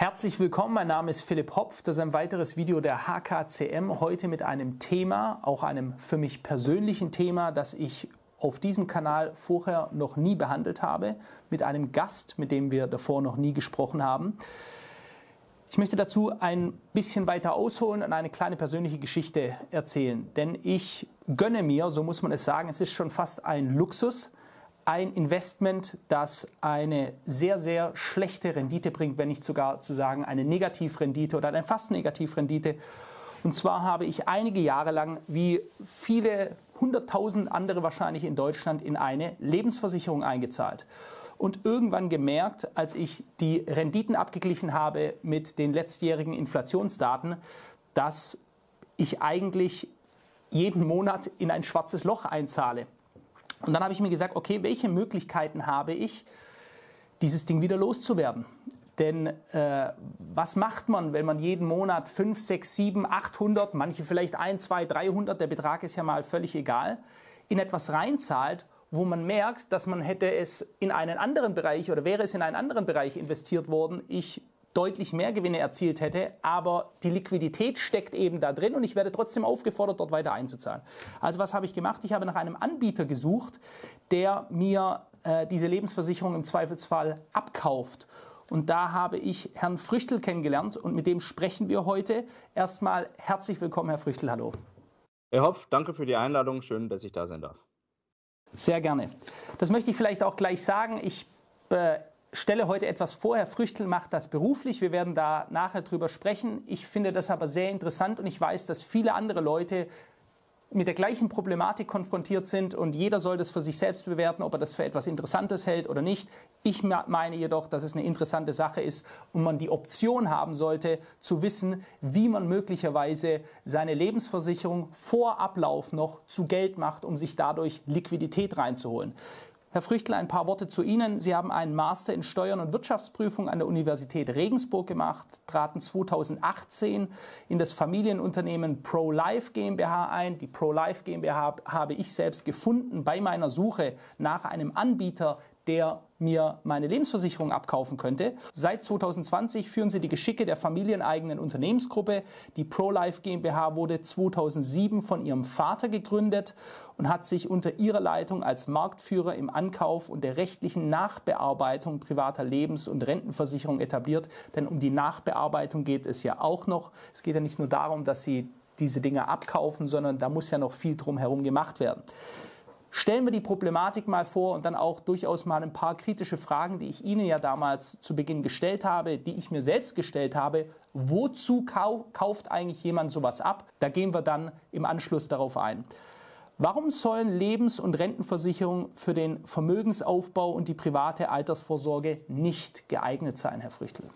Herzlich willkommen, mein Name ist Philipp Hopf. Das ist ein weiteres Video der HKCM. Heute mit einem Thema, auch einem für mich persönlichen Thema, das ich auf diesem Kanal vorher noch nie behandelt habe, mit einem Gast, mit dem wir davor noch nie gesprochen haben. Ich möchte dazu ein bisschen weiter ausholen und eine kleine persönliche Geschichte erzählen. Denn ich gönne mir, so muss man es sagen, es ist schon fast ein Luxus, ein Investment, das eine sehr, sehr schlechte Rendite bringt, wenn nicht sogar zu sagen eine Negativrendite oder eine fast Negativrendite. Und zwar habe ich einige Jahre lang, wie viele hunderttausend andere wahrscheinlich in Deutschland, in eine Lebensversicherung eingezahlt. Und irgendwann gemerkt, als ich die Renditen abgeglichen habe mit den letztjährigen Inflationsdaten, dass ich eigentlich jeden Monat in ein schwarzes Loch einzahle. Und dann habe ich mir gesagt, okay, welche Möglichkeiten habe ich, dieses Ding wieder loszuwerden? Denn äh, was macht man, wenn man jeden Monat 5, 6, 7, 800, manche vielleicht 1, 2, 300, der Betrag ist ja mal völlig egal, in etwas reinzahlt, wo man merkt, dass man hätte es in einen anderen Bereich oder wäre es in einen anderen Bereich investiert worden, ich deutlich mehr Gewinne erzielt hätte, aber die Liquidität steckt eben da drin und ich werde trotzdem aufgefordert, dort weiter einzuzahlen. Also was habe ich gemacht? Ich habe nach einem Anbieter gesucht, der mir äh, diese Lebensversicherung im Zweifelsfall abkauft. Und da habe ich Herrn Früchtel kennengelernt und mit dem sprechen wir heute. Erstmal herzlich willkommen, Herr Früchtel, hallo. Herr Hopf, danke für die Einladung. Schön, dass ich da sein darf. Sehr gerne. Das möchte ich vielleicht auch gleich sagen. Ich stelle heute etwas vor. Herr Früchtel macht das beruflich. Wir werden da nachher drüber sprechen. Ich finde das aber sehr interessant und ich weiß, dass viele andere Leute mit der gleichen Problematik konfrontiert sind und jeder soll das für sich selbst bewerten, ob er das für etwas Interessantes hält oder nicht. Ich meine jedoch, dass es eine interessante Sache ist und man die Option haben sollte, zu wissen, wie man möglicherweise seine Lebensversicherung vor Ablauf noch zu Geld macht, um sich dadurch Liquidität reinzuholen. Herr Früchtel, ein paar Worte zu Ihnen. Sie haben einen Master in Steuern und Wirtschaftsprüfung an der Universität Regensburg gemacht, traten 2018 in das Familienunternehmen ProLife GmbH ein. Die ProLife GmbH habe ich selbst gefunden bei meiner Suche nach einem Anbieter, der mir meine Lebensversicherung abkaufen könnte. Seit 2020 führen sie die Geschicke der familieneigenen Unternehmensgruppe. Die ProLife GmbH wurde 2007 von ihrem Vater gegründet und hat sich unter ihrer Leitung als Marktführer im Ankauf und der rechtlichen Nachbearbeitung privater Lebens- und Rentenversicherung etabliert. Denn um die Nachbearbeitung geht es ja auch noch. Es geht ja nicht nur darum, dass sie diese Dinge abkaufen, sondern da muss ja noch viel drumherum gemacht werden. Stellen wir die Problematik mal vor und dann auch durchaus mal ein paar kritische Fragen, die ich Ihnen ja damals zu Beginn gestellt habe, die ich mir selbst gestellt habe. Wozu kau kauft eigentlich jemand sowas ab? Da gehen wir dann im Anschluss darauf ein. Warum sollen Lebens- und Rentenversicherungen für den Vermögensaufbau und die private Altersvorsorge nicht geeignet sein, Herr Früchtel?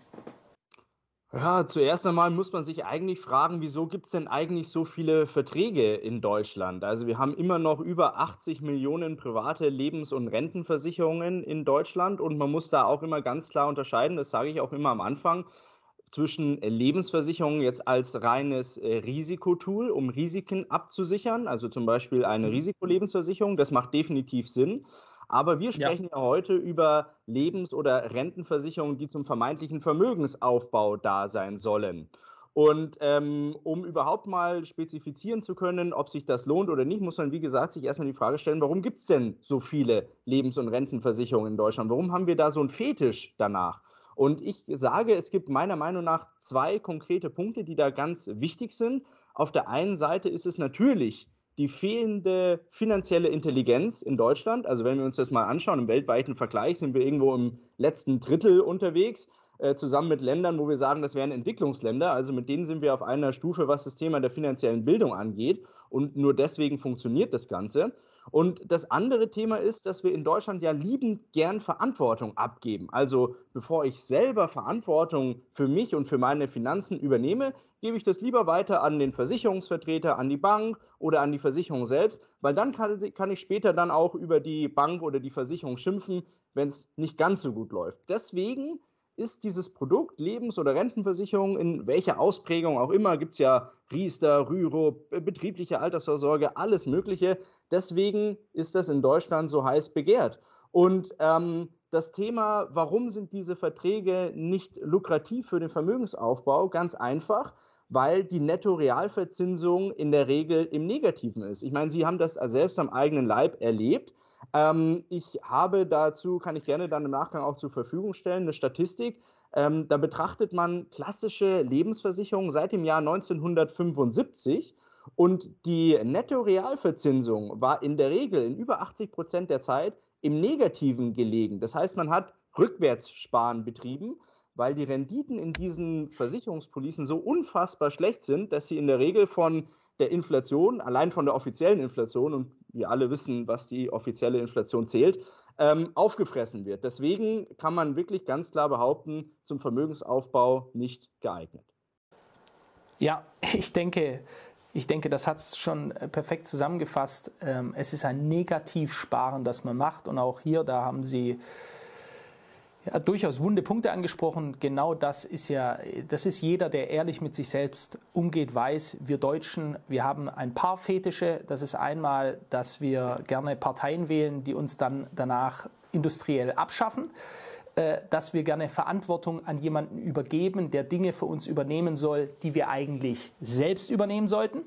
Ja, zuerst einmal muss man sich eigentlich fragen, wieso gibt es denn eigentlich so viele Verträge in Deutschland? Also wir haben immer noch über 80 Millionen private Lebens- und Rentenversicherungen in Deutschland und man muss da auch immer ganz klar unterscheiden, das sage ich auch immer am Anfang, zwischen Lebensversicherungen jetzt als reines äh, Risikotool, um Risiken abzusichern, also zum Beispiel eine mhm. Risikolebensversicherung, das macht definitiv Sinn. Aber wir sprechen ja, ja heute über Lebens- oder Rentenversicherungen, die zum vermeintlichen Vermögensaufbau da sein sollen. Und ähm, um überhaupt mal spezifizieren zu können, ob sich das lohnt oder nicht, muss man, wie gesagt, sich erstmal die Frage stellen, warum gibt es denn so viele Lebens- und Rentenversicherungen in Deutschland? Warum haben wir da so einen Fetisch danach? Und ich sage, es gibt meiner Meinung nach zwei konkrete Punkte, die da ganz wichtig sind. Auf der einen Seite ist es natürlich die fehlende finanzielle Intelligenz in Deutschland. Also wenn wir uns das mal anschauen, im weltweiten Vergleich sind wir irgendwo im letzten Drittel unterwegs, äh, zusammen mit Ländern, wo wir sagen, das wären Entwicklungsländer. Also mit denen sind wir auf einer Stufe, was das Thema der finanziellen Bildung angeht. Und nur deswegen funktioniert das Ganze. Und das andere Thema ist, dass wir in Deutschland ja liebend gern Verantwortung abgeben. Also bevor ich selber Verantwortung für mich und für meine Finanzen übernehme, gebe ich das lieber weiter an den Versicherungsvertreter, an die Bank oder an die Versicherung selbst, weil dann kann, kann ich später dann auch über die Bank oder die Versicherung schimpfen, wenn es nicht ganz so gut läuft. Deswegen ist dieses Produkt Lebens- oder Rentenversicherung in welcher Ausprägung auch immer, gibt es ja Riester, Rürup, betriebliche Altersvorsorge, alles Mögliche. Deswegen ist das in Deutschland so heiß begehrt. Und ähm, das Thema, warum sind diese Verträge nicht lukrativ für den Vermögensaufbau? Ganz einfach, weil die Netto-Realverzinsung in der Regel im Negativen ist. Ich meine, Sie haben das selbst am eigenen Leib erlebt. Ähm, ich habe dazu, kann ich gerne dann im Nachgang auch zur Verfügung stellen, eine Statistik. Ähm, da betrachtet man klassische Lebensversicherungen seit dem Jahr 1975 und die Netto-Realverzinsung war in der Regel in über 80 Prozent der Zeit im Negativen gelegen. Das heißt, man hat Rückwärtssparen betrieben, weil die Renditen in diesen Versicherungspolicen so unfassbar schlecht sind, dass sie in der Regel von der Inflation, allein von der offiziellen Inflation, und wir alle wissen, was die offizielle Inflation zählt, ähm, aufgefressen wird. Deswegen kann man wirklich ganz klar behaupten, zum Vermögensaufbau nicht geeignet. Ja, ich denke, ich denke, das hat es schon perfekt zusammengefasst. Ähm, es ist ein Negativsparen, das man macht. Und auch hier, da haben Sie ja, durchaus wunde Punkte angesprochen. Genau das ist ja, das ist jeder, der ehrlich mit sich selbst umgeht, weiß, wir Deutschen, wir haben ein paar Fetische. Das ist einmal, dass wir gerne Parteien wählen, die uns dann danach industriell abschaffen äh, dass wir gerne Verantwortung an jemanden übergeben, der Dinge für uns übernehmen soll, die wir eigentlich selbst übernehmen sollten.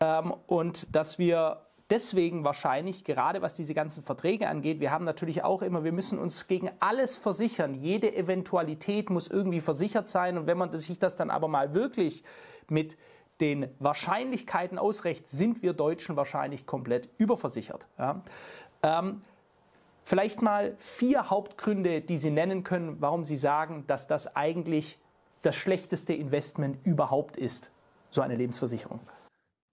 Ähm, und dass wir deswegen wahrscheinlich, gerade was diese ganzen Verträge angeht, wir haben natürlich auch immer, wir müssen uns gegen alles versichern. Jede Eventualität muss irgendwie versichert sein. Und wenn man sich das dann aber mal wirklich mit den Wahrscheinlichkeiten ausrecht, sind wir Deutschen wahrscheinlich komplett überversichert. Ja. Ähm, vielleicht mal vier Hauptgründe, die Sie nennen können, warum Sie sagen, dass das eigentlich das schlechteste Investment überhaupt ist, so eine Lebensversicherung.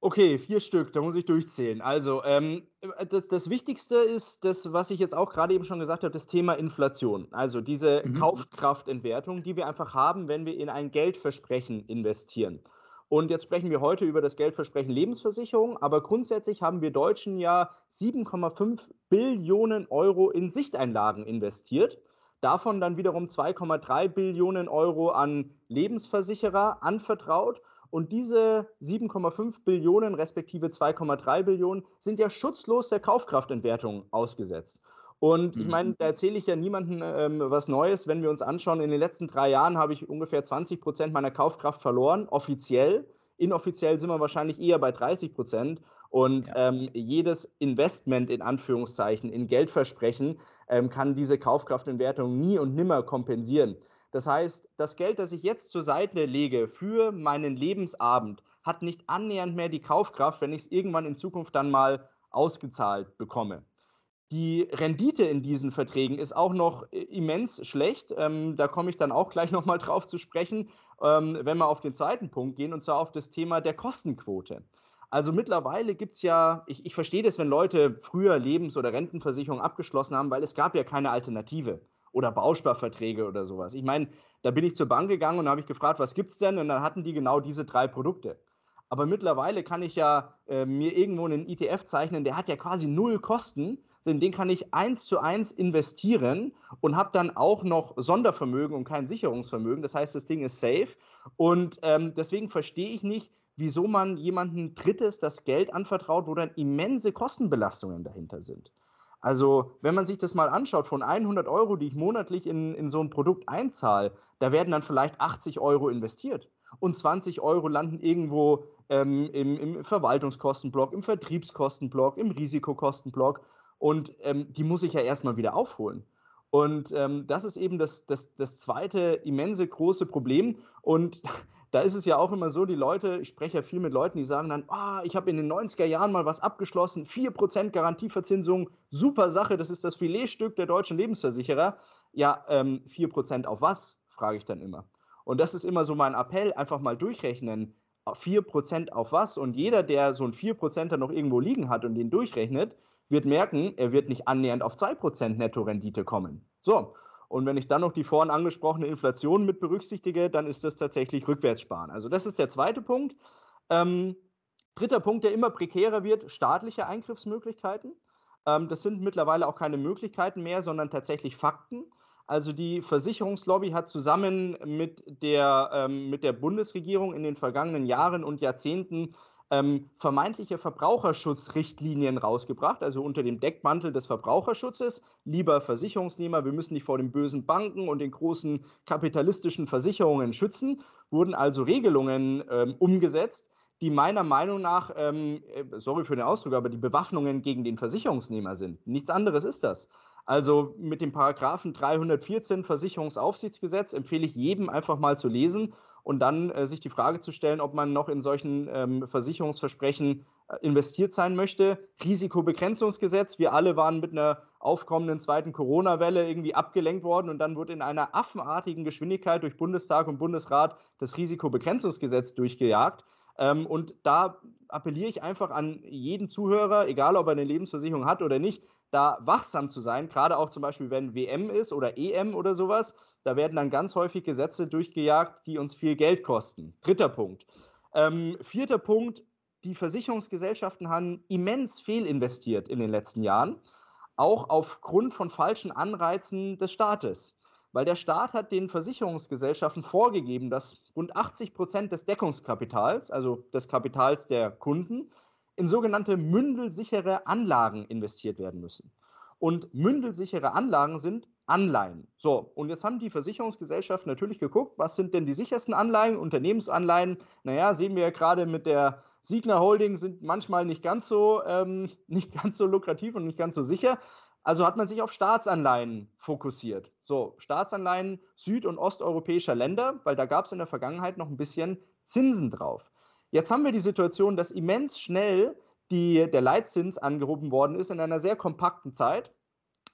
Okay, vier Stück, da muss ich durchzählen. Also, ähm, äh, das das Wichtigste ist das, was ich jetzt auch gerade eben schon gesagt habe, das Thema Inflation. Also, diese Mhm. Kaufkraftentwertung, die wir einfach haben, wenn wir in ein Geldversprechen investieren. Und jetzt sprechen wir heute über das Geldversprechen Lebensversicherung, aber grundsätzlich haben wir Deutschen ja 7,5 Billionen Euro in Sichteinlagen investiert. Davon dann wiederum 2,3 Billionen Euro an Lebensversicherer anvertraut und diese 7,5 Billionen respektive 2,3 Billionen sind ja schutzlos der Kaufkraftentwertung ausgesetzt. Und ich meine, mhm. da erzähle ich ja niemandem ähm, was Neues, wenn wir uns anschauen, in den letzten drei Jahren habe ich ungefähr 20 Prozent meiner Kaufkraft verloren, offiziell. Inoffiziell sind wir wahrscheinlich eher bei 30 Prozent. Und ja. ähm, jedes Investment in Anführungszeichen in Geldversprechen ähm, kann diese Kaufkraftentwertung nie und nimmer kompensieren. Das heißt, das Geld, das ich jetzt zur Seite lege für meinen Lebensabend, hat nicht annähernd mehr die Kaufkraft, wenn ich es irgendwann in Zukunft dann mal ausgezahlt bekomme. Die Rendite in diesen Verträgen ist auch noch äh, immens schlecht. Ähm, da komme ich dann auch gleich nochmal drauf zu sprechen, ähm, wenn wir auf den zweiten Punkt gehen, und zwar auf das Thema der Kostenquote. Also mittlerweile gibt es ja, ich, ich verstehe das, wenn Leute früher Lebens- oder Rentenversicherung abgeschlossen haben, weil es gab ja keine Alternative oder Bausparverträge oder sowas. Ich meine, da bin ich zur Bank gegangen und habe ich gefragt, was gibt es denn? Und dann hatten die genau diese drei Produkte. Aber mittlerweile kann ich ja äh, mir irgendwo einen ETF zeichnen, der hat ja quasi null Kosten. In den kann ich eins zu eins investieren und habe dann auch noch Sondervermögen und kein Sicherungsvermögen. Das heißt, das Ding ist safe. Und ähm, deswegen verstehe ich nicht, wieso man jemandem Drittes das Geld anvertraut, wo dann immense Kostenbelastungen dahinter sind. Also, wenn man sich das mal anschaut, von 100 Euro, die ich monatlich in, in so ein Produkt einzahle, da werden dann vielleicht 80 Euro investiert. Und 20 Euro landen irgendwo ähm, im, im Verwaltungskostenblock, im Vertriebskostenblock, im Risikokostenblock. Und ähm, die muss ich ja erstmal wieder aufholen. Und ähm, das ist eben das, das, das zweite immense große Problem. Und da ist es ja auch immer so, die Leute, ich spreche ja viel mit Leuten, die sagen dann, ah, ich habe in den 90er Jahren mal was abgeschlossen, 4% Garantieverzinsung, super Sache, das ist das Filetstück der deutschen Lebensversicherer. Ja, ähm, 4% auf was, frage ich dann immer. Und das ist immer so mein Appell, einfach mal durchrechnen, 4% auf was? Und jeder, der so ein 4%er noch irgendwo liegen hat und den durchrechnet, wird merken, er wird nicht annähernd auf 2% Nettorendite kommen. So, und wenn ich dann noch die vorhin angesprochene Inflation mit berücksichtige, dann ist das tatsächlich Rückwärtssparen. Also das ist der zweite Punkt. Ähm, dritter Punkt, der immer prekärer wird, staatliche Eingriffsmöglichkeiten. Ähm, das sind mittlerweile auch keine Möglichkeiten mehr, sondern tatsächlich Fakten. Also die Versicherungslobby hat zusammen mit der, ähm, mit der Bundesregierung in den vergangenen Jahren und Jahrzehnten ähm, vermeintliche Verbraucherschutzrichtlinien rausgebracht, also unter dem Deckmantel des Verbraucherschutzes. Lieber Versicherungsnehmer, wir müssen dich vor den bösen Banken und den großen kapitalistischen Versicherungen schützen, wurden also Regelungen ähm, umgesetzt, die meiner Meinung nach, ähm, äh, sorry für den Ausdruck, aber die Bewaffnungen gegen den Versicherungsnehmer sind. Nichts anderes ist das. Also mit dem Paragraphen 314 Versicherungsaufsichtsgesetz empfehle ich jedem einfach mal zu lesen und dann äh, sich die Frage zu stellen, ob man noch in solchen ähm, Versicherungsversprechen äh, investiert sein möchte. Risikobegrenzungsgesetz, wir alle waren mit einer aufkommenden zweiten Corona-Welle irgendwie abgelenkt worden und dann wurde in einer affenartigen Geschwindigkeit durch Bundestag und Bundesrat das Risikobegrenzungsgesetz durchgejagt. Ähm, und da appelliere ich einfach an jeden Zuhörer, egal ob er eine Lebensversicherung hat oder nicht, da wachsam zu sein, gerade auch zum Beispiel, wenn WM ist oder EM oder sowas. Da werden dann ganz häufig Gesetze durchgejagt, die uns viel Geld kosten. Dritter Punkt. Ähm, vierter Punkt, die Versicherungsgesellschaften haben immens fehlinvestiert in den letzten Jahren, auch aufgrund von falschen Anreizen des Staates. Weil der Staat hat den Versicherungsgesellschaften vorgegeben, dass rund 80 Prozent des Deckungskapitals, also des Kapitals der Kunden, in sogenannte mündelsichere Anlagen investiert werden müssen. Und mündelsichere Anlagen sind Anleihen. So, und jetzt haben die Versicherungsgesellschaften natürlich geguckt, was sind denn die sichersten Anleihen, Unternehmensanleihen. Naja, sehen wir ja gerade mit der Signa Holding, sind manchmal nicht ganz so, ähm, nicht ganz so lukrativ und nicht ganz so sicher. Also hat man sich auf Staatsanleihen fokussiert. So, Staatsanleihen süd- und osteuropäischer Länder, weil da gab es in der Vergangenheit noch ein bisschen Zinsen drauf. Jetzt haben wir die Situation, dass immens schnell die, der Leitzins angehoben worden ist in einer sehr kompakten Zeit.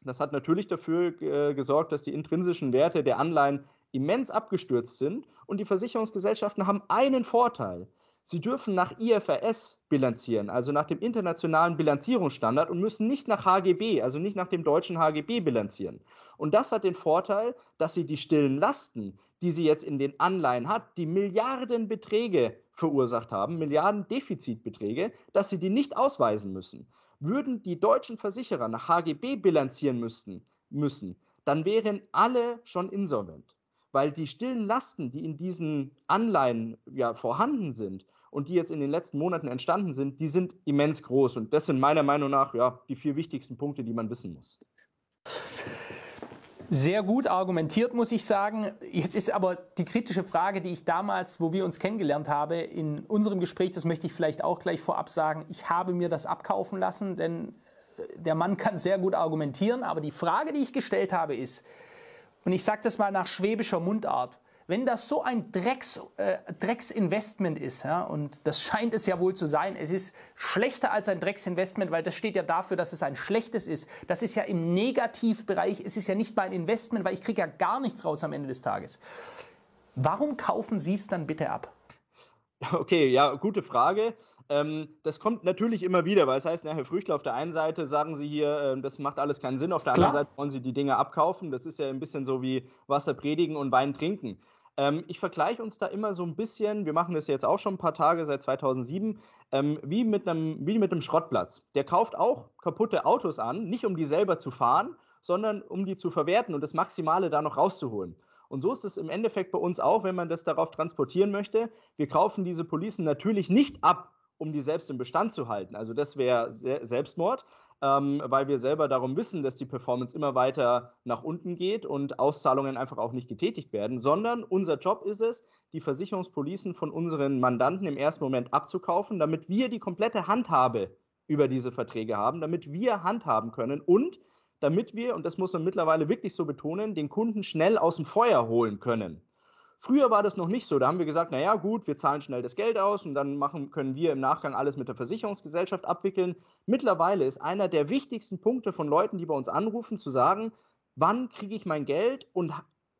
Das hat natürlich dafür äh, gesorgt, dass die intrinsischen Werte der Anleihen immens abgestürzt sind. Und die Versicherungsgesellschaften haben einen Vorteil. Sie dürfen nach IFRS bilanzieren, also nach dem internationalen Bilanzierungsstandard und müssen nicht nach HGB, also nicht nach dem deutschen HGB bilanzieren. Und das hat den Vorteil, dass sie die stillen Lasten, die sie jetzt in den Anleihen hat, die Milliardenbeträge verursacht haben, Milliarden Defizitbeträge, dass sie die nicht ausweisen müssen. Würden die deutschen Versicherer nach HGB bilanzieren müssten, müssen, dann wären alle schon insolvent. Weil die stillen Lasten, die in diesen Anleihen ja vorhanden sind und die jetzt in den letzten Monaten entstanden sind, die sind immens groß. Und das sind meiner Meinung nach ja, die vier wichtigsten Punkte, die man wissen muss. Sehr gut argumentiert, muss ich sagen. Jetzt ist aber die kritische Frage, die ich damals, wo wir uns kennengelernt haben, in unserem Gespräch, das möchte ich vielleicht auch gleich vorab sagen, ich habe mir das abkaufen lassen, denn äh, der Mann kann sehr gut argumentieren, aber die Frage, die ich gestellt habe, ist, und ich sage das mal nach schwäbischer Mundart, wenn das so ein Drecks, äh, Drecksinvestment ist, ja, und das scheint es ja wohl zu sein, es ist schlechter als ein Drecksinvestment, weil das steht ja dafür, dass es ein schlechtes ist. Das ist ja im Negativbereich, es ist ja nicht mal ein Investment, weil ich kriege ja gar nichts raus am Ende des Tages. Warum kaufen Sie es dann bitte ab? Okay, ja, gute Frage. Ähm, das kommt natürlich immer wieder, weil es heißt, na, Herr Früchtler, auf der einen Seite sagen Sie hier, äh, das macht alles keinen Sinn, auf der Klar. anderen Seite wollen Sie die Dinge abkaufen. Das ist ja ein bisschen so wie Wasser predigen und Wein trinken. Ähm, ich vergleiche uns da immer so ein bisschen, wir machen das jetzt auch schon ein paar Tage seit 2007, ähm, wie, mit einem, wie mit einem Schrottplatz. Der kauft auch kaputte Autos an, nicht um die selber zu fahren, sondern um die zu verwerten und das Maximale da noch rauszuholen. Und so ist es im Endeffekt bei uns auch, wenn man das darauf transportieren möchte. Wir kaufen diese Policen natürlich nicht ab, um die selbst im Bestand zu halten. Also das wäre Selbstmord, ähm, weil wir selber darum wissen, dass die Performance immer weiter nach unten geht und Auszahlungen einfach auch nicht getätigt werden, sondern unser Job ist es, die Versicherungspolicen von unseren Mandanten im ersten Moment abzukaufen, damit wir die komplette Handhabe über diese Verträge haben, damit wir handhaben können und damit wir, und das muss man mittlerweile wirklich so betonen, den Kunden schnell aus dem Feuer holen können. Früher war das noch nicht so. Da haben wir gesagt, naja, gut, wir zahlen schnell das Geld aus und dann machen, können wir im Nachgang alles mit der Versicherungsgesellschaft abwickeln. Mittlerweile ist einer der wichtigsten Punkte von Leuten, die bei uns anrufen, zu sagen, wann kriege ich mein Geld und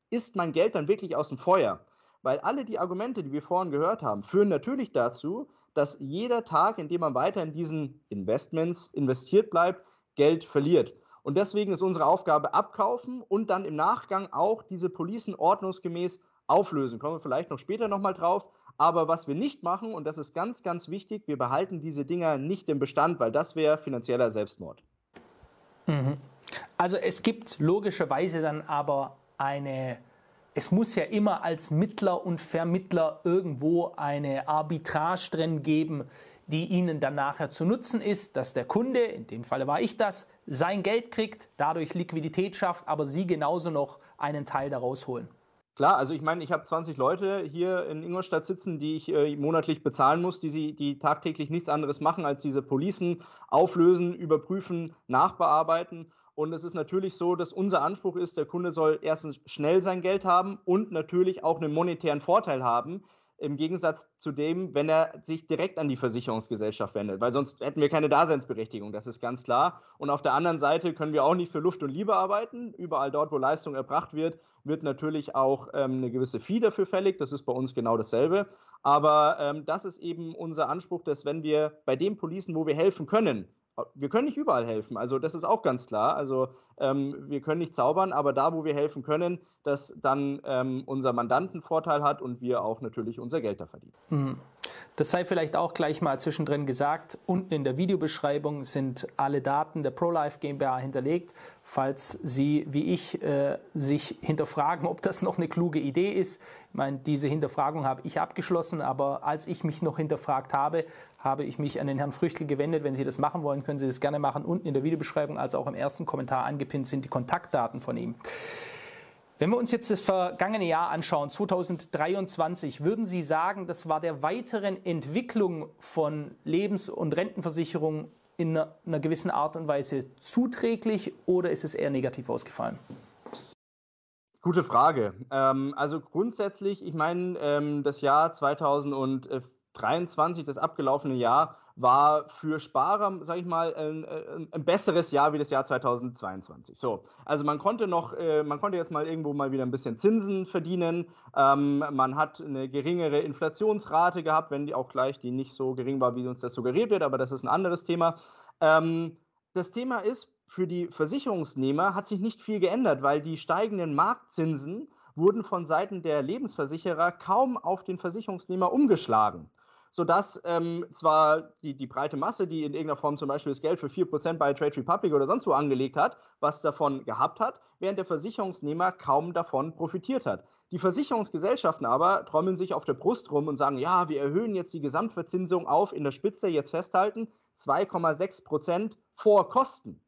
ist mein Geld dann wirklich aus dem Feuer? Weil alle die Argumente, die wir vorhin gehört haben, führen natürlich dazu, dass jeder Tag, in dem man weiter in diesen Investments investiert bleibt, Geld verliert. Und deswegen ist unsere Aufgabe abkaufen und dann im Nachgang auch diese Policen ordnungsgemäß auflösen. Kommen wir vielleicht noch später nochmal drauf. Aber was wir nicht machen, und das ist ganz, ganz wichtig, wir behalten diese Dinger nicht im Bestand, weil das wäre finanzieller Selbstmord. Mhm. Also es gibt logischerweise dann aber eine, es muss ja immer als Mittler und Vermittler irgendwo eine Arbitrage drin geben, die Ihnen dann nachher zu nutzen ist, dass der Kunde, in dem Falle war ich das, sein Geld kriegt, dadurch Liquidität schafft, aber Sie genauso noch einen Teil daraus holen. Klar, also ich meine, ich habe 20 Leute hier in Ingolstadt sitzen, die ich äh, monatlich bezahlen muss, die, sie, die tagtäglich nichts anderes machen, als diese Policen auflösen, überprüfen, nachbearbeiten. Und es ist natürlich so, dass unser Anspruch ist, der Kunde soll erstens schnell sein Geld haben und natürlich auch einen monetären Vorteil haben, im Gegensatz zu dem, wenn er sich direkt an die Versicherungsgesellschaft wendet, weil sonst hätten wir keine Daseinsberechtigung, das ist ganz klar. Und auf der anderen Seite können wir auch nicht für Luft und Liebe arbeiten. Überall dort, wo Leistung erbracht wird, wird natürlich auch ähm, eine gewisse Fee dafür fällig. Das ist bei uns genau dasselbe. Aber ähm, das ist eben unser Anspruch, dass wenn wir bei den Policen, wo wir helfen können, wir können nicht überall helfen, also das ist auch ganz klar. Also ähm, wir können nicht zaubern, aber da, wo wir helfen können, dass dann ähm, unser Mandanten Vorteil hat und wir auch natürlich unser Geld da verdienen. Mhm. Das sei vielleicht auch gleich mal zwischendrin gesagt. Unten in der Videobeschreibung sind alle Daten der ProLife GmbH hinterlegt. Falls Sie, wie ich, äh, sich hinterfragen, ob das noch eine kluge Idee ist. Ich meine, diese Hinterfragung habe ich abgeschlossen, aber als ich mich noch hinterfragt habe, habe ich mich an den Herrn Früchtel gewendet. Wenn Sie das machen wollen, können Sie das gerne machen. Unten in der Videobeschreibung, als auch im ersten Kommentar angepinnt sind die Kontaktdaten von ihm. Wenn wir uns jetzt das vergangene Jahr anschauen, 2023, würden Sie sagen, das war der weiteren Entwicklung von Lebens- und Rentenversicherungen in einer, gewissen Art und Weise zuträglich oder ist es eher negativ ausgefallen? Gute Frage. Ähm, also grundsätzlich, ich meine, ähm, das Jahr 2023, das abgelaufene Jahr, war für Sparer, sage ich mal, ein, ein, besseres Jahr wie das Jahr 2022. So, also man konnte noch, äh, man konnte jetzt mal irgendwo mal wieder ein bisschen Zinsen verdienen. Ähm, man hat eine geringere Inflationsrate gehabt, wenn die auch gleich die nicht so gering war, wie uns das suggeriert wird, aber das ist ein anderes Thema. Ähm, das Thema ist, für die Versicherungsnehmer hat sich nicht viel geändert, weil die steigenden Marktzinsen wurden von Seiten der Lebensversicherer kaum auf den Versicherungsnehmer umgeschlagen sodass ähm, zwar die, die breite Masse, die in irgendeiner Form zum Beispiel das Geld für 4% bei Trade Republic oder sonst wo angelegt hat, was davon gehabt hat, während der Versicherungsnehmer kaum davon profitiert hat. Die Versicherungsgesellschaften aber trommeln sich auf der Brust rum und sagen, ja, wir erhöhen jetzt die Gesamtverzinsung auf, in der Spitze jetzt festhalten, 2,6% vor Kosten.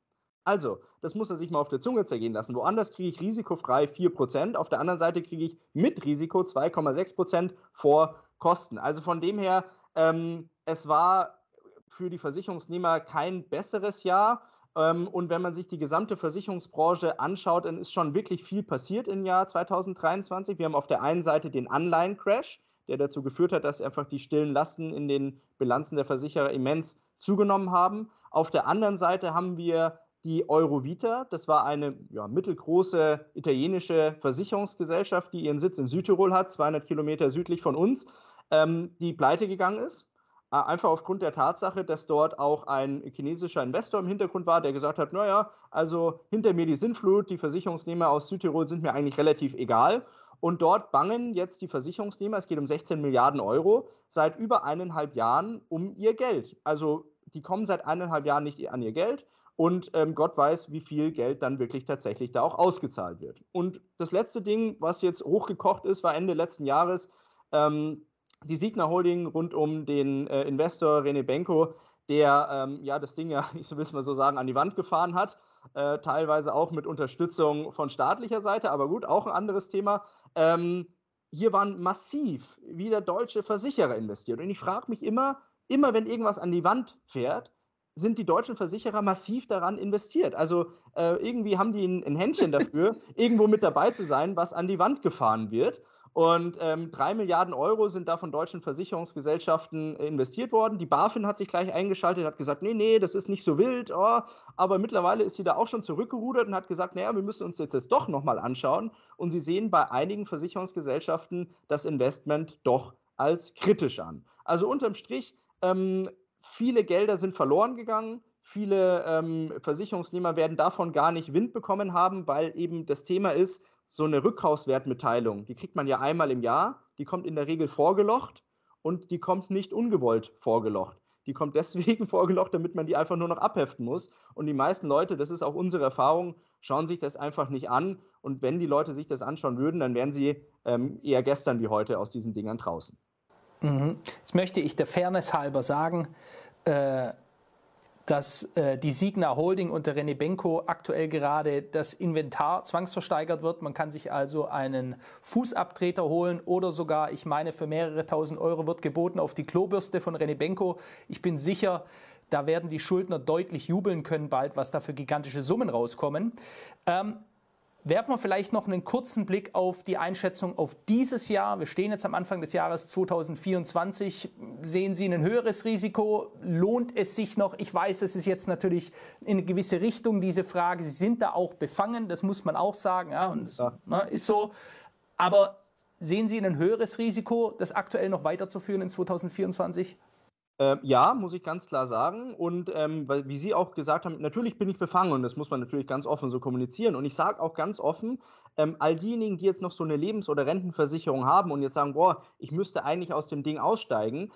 Also, das muss er sich mal auf der Zunge zergehen lassen. Woanders kriege ich risikofrei 4%, auf der anderen Seite kriege ich mit Risiko 2,6% vor Kosten. Also von dem her, ähm, es war für die Versicherungsnehmer kein besseres Jahr. Ähm, und wenn man sich die gesamte Versicherungsbranche anschaut, dann ist schon wirklich viel passiert im Jahr 2023. Wir haben auf der einen Seite den Anleihencrash, der dazu geführt hat, dass einfach die stillen Lasten in den Bilanzen der Versicherer immens zugenommen haben. Auf der anderen Seite haben wir die Eurovita. Das war eine ja, mittelgroße italienische Versicherungsgesellschaft, die ihren Sitz in Südtirol hat, 200 Kilometer südlich von uns ähm, die pleite gegangen ist. Einfach aufgrund der Tatsache, dass dort auch ein chinesischer Investor im Hintergrund war, der gesagt hat, naja, also hinter mir die Sintflut, die Versicherungsnehmer aus Südtirol sind mir eigentlich relativ egal. Und dort bangen jetzt die Versicherungsnehmer, es geht um 16 Milliarden Euro, seit über eineinhalb Jahren um ihr Geld. Also die kommen seit eineinhalb Jahren nicht an ihr Geld und ähm, Gott weiß, wie viel Geld dann wirklich tatsächlich da auch ausgezahlt wird. Und das letzte Ding, was jetzt hochgekocht ist, war Ende letzten Jahres. Ähm, die Signa Holding rund um den äh, Investor René Benko, der ähm, ja das Ding ja, ich will es mal so sagen, an die Wand gefahren hat, äh, teilweise auch mit Unterstützung von staatlicher Seite, aber gut, auch ein anderes Thema. Ähm, hier waren massiv wieder deutsche Versicherer investiert. Und ich frage mich immer, immer wenn irgendwas an die Wand fährt, sind die deutschen Versicherer massiv daran investiert. Also äh, irgendwie haben die ein, ein Händchen dafür, irgendwo mit dabei zu sein, was an die Wand gefahren wird. Und ähm, drei Milliarden Euro sind da von deutschen Versicherungsgesellschaften äh, investiert worden. Die BaFin hat sich gleich eingeschaltet, hat gesagt, nee, nee, das ist nicht so wild. Oh. Aber mittlerweile ist sie da auch schon zurückgerudert und hat gesagt, naja, wir müssen uns jetzt, jetzt doch nochmal anschauen. Und sie sehen bei einigen Versicherungsgesellschaften das Investment doch als kritisch an. Also unterm Strich, ähm, viele Gelder sind verloren gegangen viele ähm, Versicherungsnehmer werden davon gar nicht Wind bekommen haben, weil eben das Thema ist, so eine Rückkaufswertmitteilung, die kriegt man ja einmal im Jahr, die kommt in der Regel vorgelocht und die kommt nicht ungewollt vorgelocht. Die kommt deswegen vorgelocht, damit man die einfach nur noch abheften muss. Und die meisten Leute, das ist auch unsere Erfahrung, schauen sich das einfach nicht an. Und wenn die Leute sich das anschauen würden, dann wären sie ähm, eher gestern wie heute aus diesen Dingern draußen. Mhm. Jetzt möchte ich der Fairness halber sagen, äh, dass äh, die Signa Holding unter René Benko aktuell gerade das Inventar zwangsversteigert wird. Man kann sich also einen Fußabtreter holen oder sogar, ich meine, für mehrere tausend Euro wird geboten auf die Klobürste von René Benko. Ich bin sicher, da werden die Schuldner deutlich jubeln können bald, was da für gigantische Summen rauskommen. Ähm, Werfen wir vielleicht noch einen kurzen Blick auf die Einschätzung auf dieses Jahr. Wir stehen jetzt am Anfang des Jahres 2024. Sehen Sie ein höheres Risiko? Lohnt es sich noch? Ich weiß, es ist jetzt natürlich in eine gewisse Richtung diese Frage. Sie sind da auch befangen, das muss man auch sagen. Ja, und, ja. Ne, ist so. Aber sehen Sie ein höheres Risiko, das aktuell noch weiterzuführen in 2024? Ähm, ja, muss ich ganz klar sagen. Und ähm, weil, wie Sie auch gesagt haben, natürlich bin ich befangen und das muss man natürlich ganz offen so kommunizieren. Und ich sage auch ganz offen, ähm, all diejenigen, die jetzt noch so eine Lebens- oder Rentenversicherung haben und jetzt sagen, boah, ich müsste eigentlich aus dem Ding aussteigen,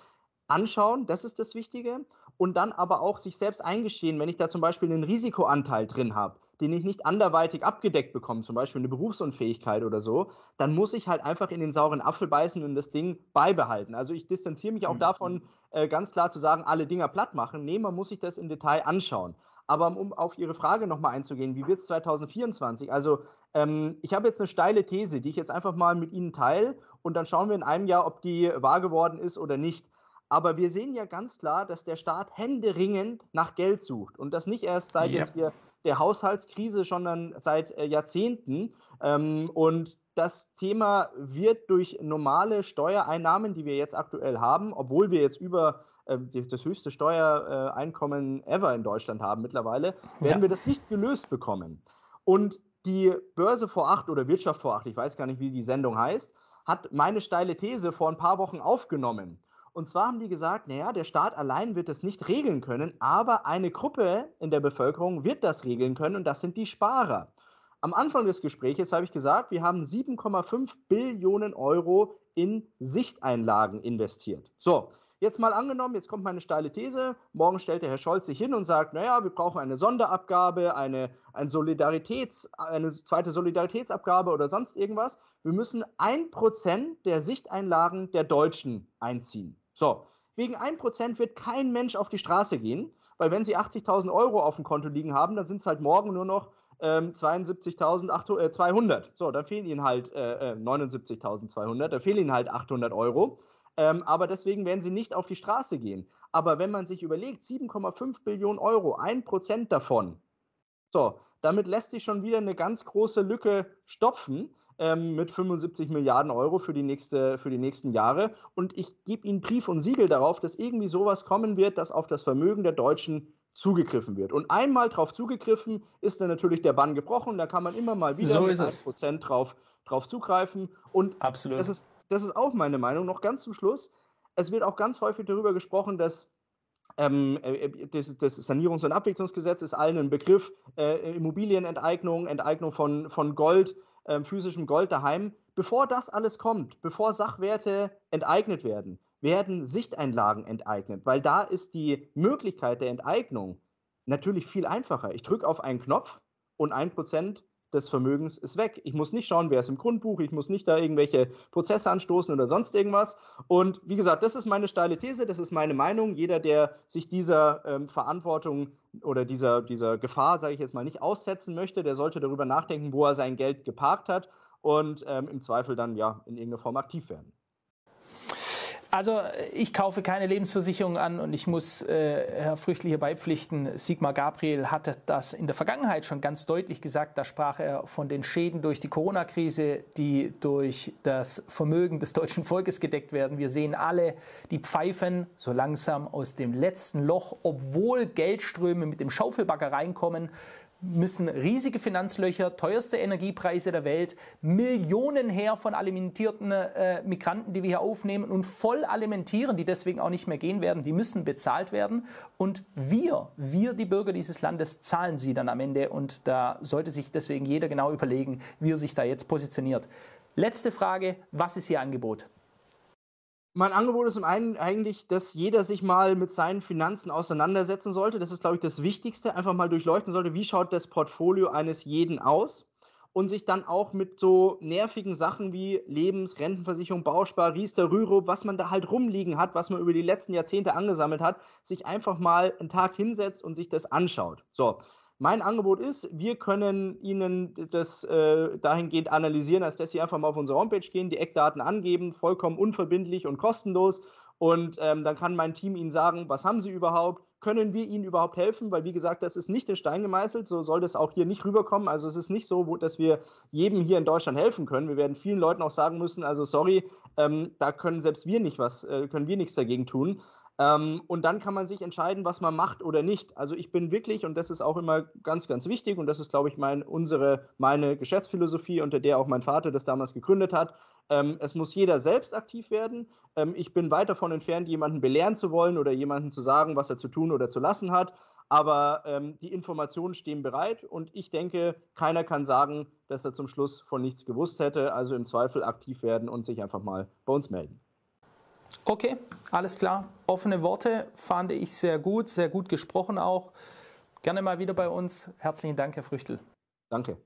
anschauen, das ist das Wichtige. Und dann aber auch sich selbst eingestehen, wenn ich da zum Beispiel einen Risikoanteil drin habe den ich nicht anderweitig abgedeckt bekomme, zum Beispiel eine Berufsunfähigkeit oder so, dann muss ich halt einfach in den sauren Apfel beißen und das Ding beibehalten. Also ich distanziere mich auch mhm. davon, äh, ganz klar zu sagen, alle Dinger platt machen. Nee, man muss sich das im Detail anschauen. Aber um auf Ihre Frage nochmal einzugehen, wie wird es 2024? Also ähm, ich habe jetzt eine steile These, die ich jetzt einfach mal mit Ihnen teile und dann schauen wir in einem Jahr, ob die wahr geworden ist oder nicht. Aber wir sehen ja ganz klar, dass der Staat händeringend nach Geld sucht und das nicht erst seit yep. jetzt hier der Haushaltskrise, schon seit äh, Jahrzehnten. Ähm, und das Thema wird durch normale Steuereinnahmen, die wir jetzt aktuell haben, obwohl wir jetzt über äh, das höchste Steuereinkommen ever in Deutschland haben mittlerweile, werden ja. wir das nicht gelöst bekommen. Und die Börse vor acht oder Wirtschaft vor acht, ich weiß gar nicht, wie die Sendung heißt, hat meine steile These vor ein paar Wochen aufgenommen. Und zwar haben die gesagt, naja, der Staat allein wird das nicht regeln können, aber eine Gruppe in der Bevölkerung wird das regeln können und das sind die Sparer. Am Anfang des Gesprächs habe ich gesagt, wir haben 7,5 Billionen Euro in Sichteinlagen investiert. So, jetzt mal angenommen, jetzt kommt meine steile These. Morgen stellt der Herr Scholz sich hin und sagt, naja, wir brauchen eine Sonderabgabe, eine, ein Solidaritäts, eine zweite Solidaritätsabgabe oder sonst irgendwas. Wir müssen ein Prozent der Sichteinlagen der Deutschen einziehen. So, wegen 1% wird kein Mensch auf die Straße gehen, weil wenn sie 80.000 Euro auf dem Konto liegen haben, dann sind es halt morgen nur noch ähm, 72.200. Äh, so, dann fehlen ihnen halt äh, 79.200, äh, da fehlen ihnen halt 800 Euro. Ähm, aber deswegen werden sie nicht auf die Straße gehen. Aber wenn man sich überlegt, 7,5 Billionen Euro, 1% davon, so, damit lässt sich schon wieder eine ganz große Lücke stopfen ähm, mit 75 Milliarden Euro für die, nächste, für die nächsten Jahre. Und ich gebe Ihnen Brief und Siegel darauf, dass irgendwie sowas kommen wird, dass auf das Vermögen der Deutschen zugegriffen wird. Und einmal drauf zugegriffen, ist dann natürlich der Bann gebrochen. Da kann man immer mal wieder so mit 1% drauf, drauf zugreifen. Und Absolut. Das, ist, das ist auch meine Meinung. Noch ganz zum Schluss. Es wird auch ganz häufig darüber gesprochen, dass ähm, äh, äh, das, das, Sanierungs- und Abwicklungsgesetz ist allen ein Begriff. Äh, Immobilienenteignung, Enteignung von, von Gold, ähm, physischem Gold daheim. Bevor das alles kommt, bevor Sachwerte enteignet werden, werden Sichteinlagen enteignet, weil da ist die Möglichkeit der Enteignung natürlich viel einfacher. Ich drücke auf einen Knopf und ein Prozent des Vermögens ist weg. Ich muss nicht schauen, wer ist im Grundbuch, ich muss nicht da irgendwelche Prozesse anstoßen oder sonst irgendwas. Und wie gesagt, das ist meine steile These, das ist meine Meinung. Jeder, der sich dieser ähm, Verantwortung oder dieser, dieser Gefahr, sage ich jetzt mal, nicht aussetzen möchte, der sollte darüber nachdenken, wo er sein Geld geparkt hat und ähm, im Zweifel dann ja in irgendeiner Form aktiv werden. Also ich kaufe keine Lebensversicherung an und ich muss äh, Herr Früchtli hier beipflichten. Sigmar Gabriel hatte das in der Vergangenheit schon ganz deutlich gesagt. Da sprach er von den Schäden durch die Corona-Krise, die durch das Vermögen des deutschen Volkes gedeckt werden. Wir sehen alle, die pfeifen so langsam aus dem letzten Loch, obwohl Geldströme mit dem Schaufelbagger reinkommen müssen riesige Finanzlöcher, teuerste Energiepreise der Welt, Millionen her von alimentierten äh, Migranten, die wir hier aufnehmen und voll alimentieren, die deswegen auch nicht mehr gehen werden, die müssen bezahlt werden. Und wir, wir, die Bürger dieses Landes, zahlen sie dann am Ende. Und da sollte sich deswegen jeder genau überlegen, wie er sich da jetzt positioniert. Letzte Frage, was ist Ihr Angebot? Mein Angebot ist zum einen eigentlich, dass jeder sich mal mit seinen Finanzen auseinandersetzen sollte. Das ist, glaube ich, das Wichtigste. Einfach mal durchleuchten sollte, wie schaut das Portfolio eines jeden aus? Und sich dann auch mit so nervigen Sachen wie Lebens-, Rentenversicherung, Bauspar, Riester, Rürup, was man da halt rumliegen hat, was man über die letzten Jahrzehnte angesammelt hat, sich einfach mal einen Tag hinsetzt und sich das anschaut. So, mein Angebot ist, wir können Ihnen das äh, dahingehend analysieren, als dass Sie einfach mal auf unsere Homepage gehen, die Eckdaten angeben, vollkommen unverbindlich und kostenlos. Und ähm, dann kann mein Team Ihnen sagen, was haben Sie überhaupt? Können wir Ihnen überhaupt helfen? Weil, wie gesagt, das ist nicht in Stein gemeißelt. So soll das auch hier nicht rüberkommen. Also, es ist nicht so, dass wir jedem hier in Deutschland helfen können. Wir werden vielen Leuten auch sagen müssen, also, sorry, ähm, da können selbst wir nicht was, äh, können wir nichts dagegen tun. Ähm, und dann kann man sich entscheiden, was man macht oder nicht. Also ich bin wirklich, und das ist auch immer ganz, ganz wichtig, und das ist, glaube ich, mein, unsere, meine Geschäftsphilosophie, unter der auch mein Vater das damals gegründet hat. Ähm, es muss jeder selbst aktiv werden. Ähm, ich bin weit davon entfernt, jemanden belehren zu wollen oder jemanden zu sagen, was er zu tun oder zu lassen hat. Aber ähm, die Informationen stehen bereit und ich denke, keiner kann sagen, dass er zum Schluss von nichts gewusst hätte. Also im Zweifel aktiv werden und sich einfach mal bei uns melden. Okay, alles klar. Offene Worte fand ich sehr gut, sehr gut gesprochen auch. Gerne mal wieder bei uns. Herzlichen Dank, Herr Früchtel. Danke.